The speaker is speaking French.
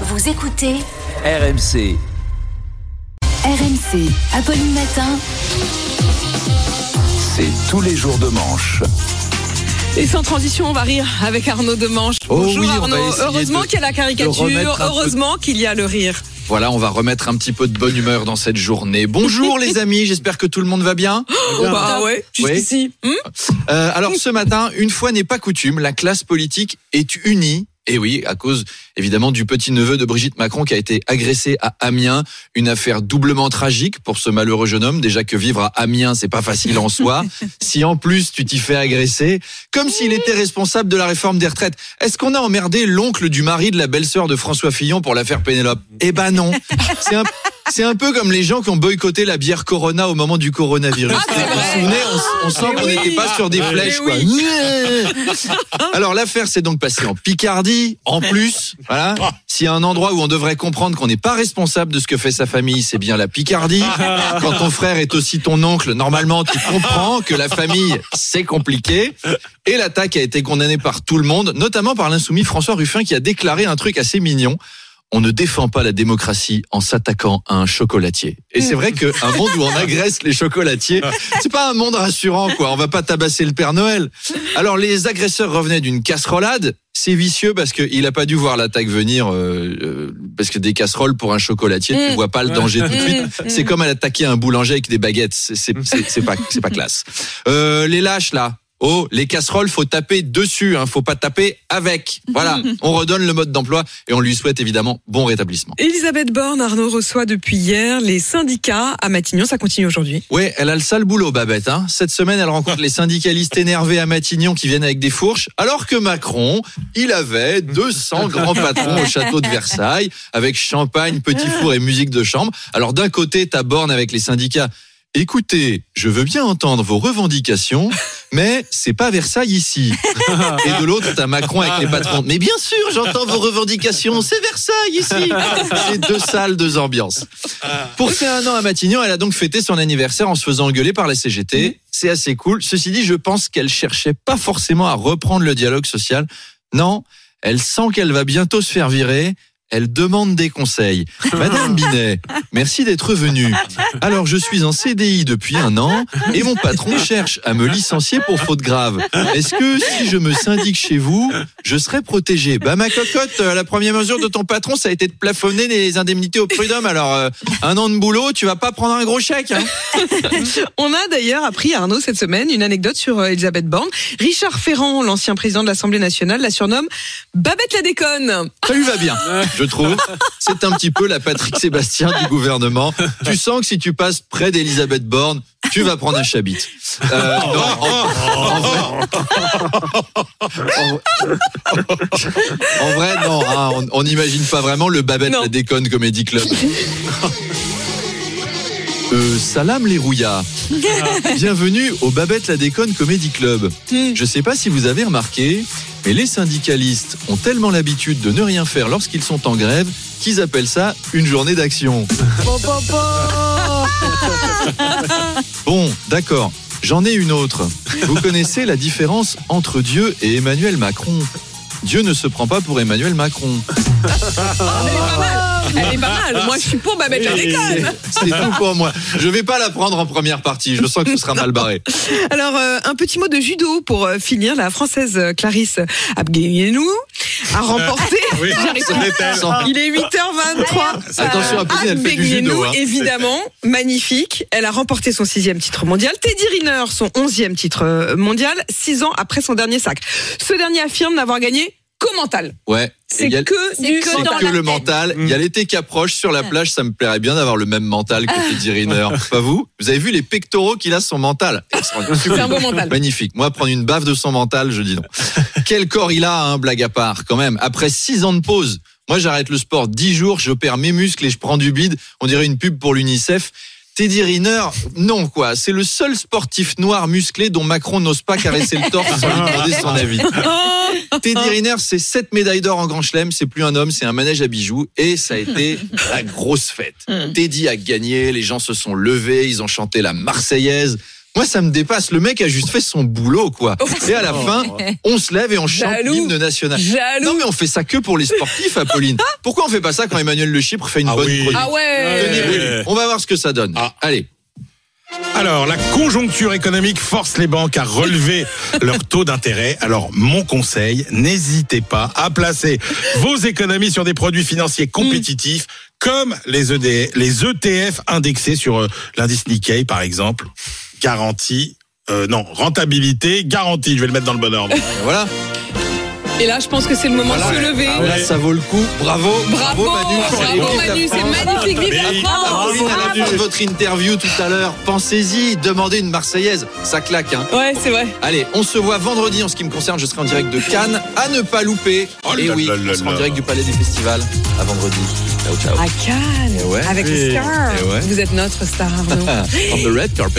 Vous écoutez RMC. RMC, Apolline Matin. C'est tous les jours de manche. Et sans transition, on va rire avec Arnaud Demanche. Oh Bonjour oui, Arnaud. Heureusement de- qu'il y a la caricature, peu- heureusement qu'il y a le rire. Voilà, on va remettre un petit peu de bonne humeur dans cette journée. Bonjour les amis, j'espère que tout le monde va bien. bah ouais, jusqu'ici. Hmm Euh, alors ce matin, une fois n'est pas coutume, la classe politique est unie. Et oui, à cause évidemment du petit-neveu de Brigitte Macron qui a été agressé à Amiens, une affaire doublement tragique pour ce malheureux jeune homme. Déjà que vivre à Amiens, c'est pas facile en soi. si en plus tu t'y fais agresser, comme s'il était responsable de la réforme des retraites. Est-ce qu'on a emmerdé l'oncle du mari de la belle-sœur de François Fillon pour l'affaire Pénélope? Eh ben non. C'est un c'est un peu comme les gens qui ont boycotté la bière Corona au moment du coronavirus. Ah, vous on, on sent qu'on oui. n'était pas sur des Mais flèches. quoi. oui. Alors l'affaire s'est donc passée en Picardie. En plus, voilà, s'il y a un endroit où on devrait comprendre qu'on n'est pas responsable de ce que fait sa famille, c'est bien la Picardie. Quand ton frère est aussi ton oncle, normalement tu comprends que la famille c'est compliqué. Et l'attaque a été condamnée par tout le monde, notamment par l'insoumis François Ruffin qui a déclaré un truc assez mignon. On ne défend pas la démocratie en s'attaquant à un chocolatier. Et c'est vrai qu'un monde où on agresse les chocolatiers, c'est pas un monde rassurant, quoi. On va pas tabasser le Père Noël. Alors, les agresseurs revenaient d'une casserolade. C'est vicieux parce qu'il a pas dû voir l'attaque venir, euh, euh, parce que des casseroles pour un chocolatier, tu Mm. vois pas le danger tout de suite. Mm, C'est comme à attaquer un boulanger avec des baguettes. C'est pas, pas classe. Euh, les lâches là. Oh, les casseroles, faut taper dessus, hein, faut pas taper avec. Voilà, on redonne le mode d'emploi et on lui souhaite évidemment bon rétablissement. Elisabeth Borne, Arnaud reçoit depuis hier les syndicats à Matignon. Ça continue aujourd'hui. Ouais, elle a le sale boulot, Babette. Hein. Cette semaine, elle rencontre les syndicalistes énervés à Matignon qui viennent avec des fourches, alors que Macron, il avait 200 grands patrons au château de Versailles, avec champagne, petit four et musique de chambre. Alors d'un côté, t'as Borne avec les syndicats. Écoutez, je veux bien entendre vos revendications, mais c'est pas Versailles ici. Et de l'autre, t'as Macron avec les patrons. Mais bien sûr, j'entends vos revendications, c'est Versailles ici. C'est deux salles, deux ambiances. Pour ses un an à Matignon, elle a donc fêté son anniversaire en se faisant engueuler par la CGT. C'est assez cool. Ceci dit, je pense qu'elle cherchait pas forcément à reprendre le dialogue social. Non, elle sent qu'elle va bientôt se faire virer. Elle demande des conseils. Madame Binet, merci d'être venue. Alors, je suis en CDI depuis un an et mon patron cherche à me licencier pour faute grave. Est-ce que si je me syndique chez vous, je serai protégé? Bah, ma cocotte, euh, la première mesure de ton patron, ça a été de plafonner les indemnités au prud'homme. Alors, euh, un an de boulot, tu vas pas prendre un gros chèque. Hein On a d'ailleurs appris, Arnaud, cette semaine, une anecdote sur euh, Elisabeth Borne. Richard Ferrand, l'ancien président de l'Assemblée nationale, la surnomme Babette la déconne. Ça lui va bien, je trouve. C'est un petit peu la Patrick Sébastien du gouvernement. Tu sens que si tu passes près d'Elisabeth Borne, tu vas prendre un chabit. Euh, non, en, en vrai, en- en vrai, non. hein, on- n'imagine pas vraiment le Babette Non. la déconne comédie club. Euh, salam les rouillas. Bienvenue au Babette la déconne comédie club. Je sais pas si vous avez remarqué, mais les syndicalistes ont tellement l'habitude de ne rien faire lorsqu'ils sont en grève qu'ils appellent ça une journée d'action. Bon, d'accord. J'en ai une autre. Vous connaissez la différence entre Dieu et Emmanuel Macron? Dieu ne se prend pas pour Emmanuel Macron. Mal. Elle est pas mal. Moi, je suis pour Babette la déconne. C'est tout pour moi. Je vais pas la prendre en première partie. Je sens que ce sera mal barré. Alors, euh, un petit mot de judo pour euh, finir. La française euh, Clarisse Abgueyenou a remporté. J'arrive pas. Il est 8h23. Attention, elle fait du judo. Abgueyenou, hein. évidemment, magnifique. Elle a remporté son sixième titre mondial. Teddy Riner, son onzième titre mondial, six ans après son dernier sac. Ce dernier affirme n'avoir gagné mental. Ouais. C'est que du que C'est dans que la le tête. mental. Il y a l'été qui approche sur la plage. Ça me plairait bien d'avoir le même mental que Teddy Riner. Pas vous? Vous avez vu les pectoraux qu'il a sur son mental? C'est un beau mental. Magnifique. Moi, prendre une baffe de son mental, je dis non. Quel corps il a, hein, blague à part, quand même. Après six ans de pause, moi, j'arrête le sport dix jours, je perds mes muscles et je prends du bide. On dirait une pub pour l'UNICEF. Teddy Riner, non quoi. C'est le seul sportif noir musclé dont Macron n'ose pas caresser le torse sans lui demander son avis. Teddy Riner, c'est sept médailles d'or en Grand Chelem. C'est plus un homme, c'est un manège à bijoux. Et ça a été la grosse fête. Teddy a gagné, les gens se sont levés, ils ont chanté la Marseillaise. Moi, ça me dépasse. Le mec a juste fait son boulot, quoi. Et à la fin, on se lève et on chante l'hymne national. Jaloux. Non, mais on fait ça que pour les sportifs, Apolline. Pourquoi on fait pas ça quand Emmanuel Le Chypre fait une Ah bonne oui. chronique Ah ouais. Tenez. On va voir ce que ça donne. Ah. Allez. Alors, la conjoncture économique force les banques à relever leur taux d'intérêt. Alors, mon conseil, n'hésitez pas à placer vos économies sur des produits financiers compétitifs, comme les, ED, les ETF indexés sur euh, l'indice Nikkei, par exemple. Garantie, euh, non, rentabilité garantie. Je vais le mettre dans le bon ordre. Voilà. Et là, je pense que c'est le moment de se lever. Ah, là, ça vaut le coup. Bravo. Bravo, Manu. bravo Manu, c'est magnifique. Vive la Mais- France. Apolline, à la fin de votre interview tout à l'heure, pensez-y, demandez une Marseillaise. Ça claque, hein. Ouais, c'est vrai. Allez, on se voit vendredi en ce qui me concerne. Je serai en direct de Cannes. À ne pas louper. Oh Et oui, on sera en direct du Palais du Festival. À vendredi. Ciao, ciao. À Cannes, Eh ouais. avec Eh Star. ouais. Vous êtes notre star, Arnaud. On the red carpet.